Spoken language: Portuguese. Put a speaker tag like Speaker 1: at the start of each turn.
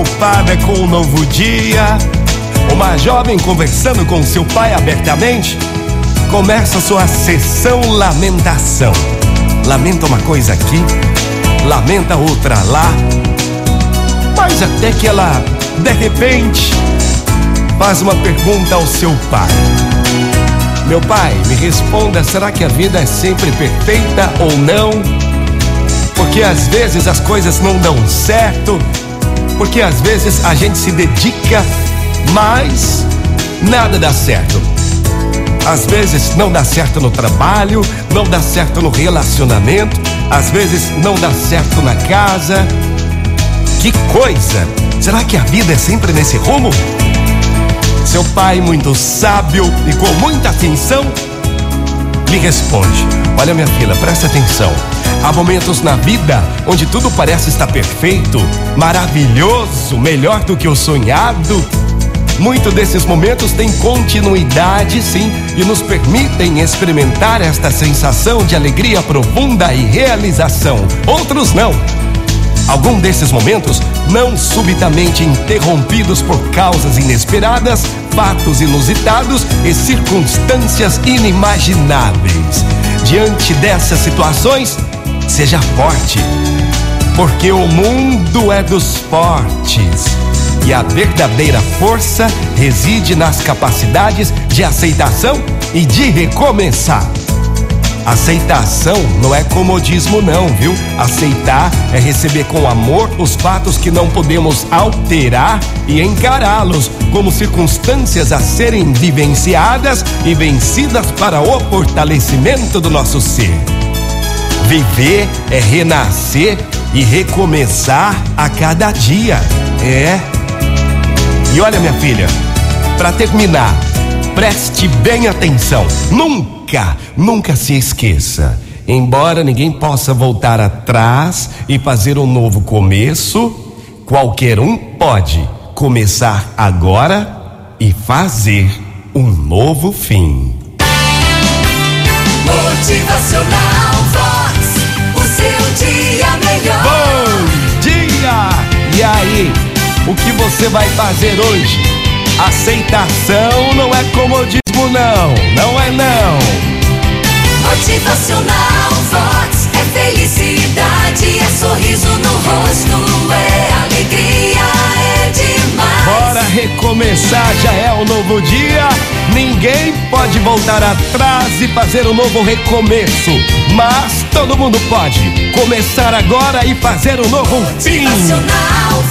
Speaker 1: preocupada com o novo dia. Uma jovem conversando com seu pai abertamente começa sua sessão lamentação. Lamenta uma coisa aqui, lamenta outra lá. Mas até que ela, de repente, faz uma pergunta ao seu pai. Meu pai, me responda: será que a vida é sempre perfeita ou não? Porque às vezes as coisas não dão certo, porque às vezes a gente se dedica, mas nada dá certo. Às vezes não dá certo no trabalho, não dá certo no relacionamento, às vezes não dá certo na casa. Que coisa! Será que a vida é sempre nesse rumo? Seu pai, muito sábio e com muita atenção, lhe responde: Olha, minha filha, presta atenção. Há momentos na vida onde tudo parece estar perfeito, maravilhoso, melhor do que o sonhado. Muitos desses momentos têm continuidade, sim, e nos permitem experimentar esta sensação de alegria profunda e realização. Outros não. Algum desses momentos, não subitamente interrompidos por causas inesperadas, fatos inusitados e circunstâncias inimagináveis. Diante dessas situações, seja forte, porque o mundo é dos fortes e a verdadeira força reside nas capacidades de aceitação e de recomeçar. Aceitação não é comodismo, não, viu? Aceitar é receber com amor os fatos que não podemos alterar e encará-los como circunstâncias a serem vivenciadas e vencidas para o fortalecimento do nosso ser. Viver é renascer e recomeçar a cada dia. É. E olha, minha filha, para terminar, preste bem atenção. Nunca, nunca se esqueça. Embora ninguém possa voltar atrás e fazer um novo começo, qualquer um pode começar agora e fazer um novo fim.
Speaker 2: Motivacional Vox, o seu dia melhor.
Speaker 1: Bom dia! E aí, o que você vai fazer hoje? Aceitação não é comodismo, não, não é não.
Speaker 2: Motivacional Vox é felicidade, é sorriso no rosto, é alegria, é demais.
Speaker 1: Bora recomeçar, já é um novo dia. Ninguém pode voltar atrás e fazer um novo recomeço. Mas todo mundo pode começar agora e fazer um novo fim.
Speaker 2: Motivacional